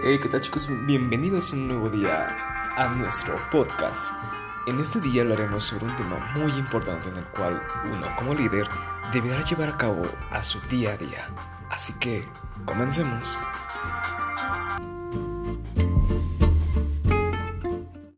Hey, ¿qué tal chicos? Bienvenidos un nuevo día a nuestro podcast. En este día hablaremos sobre un tema muy importante en el cual uno como líder deberá llevar a cabo a su día a día. Así que, comencemos.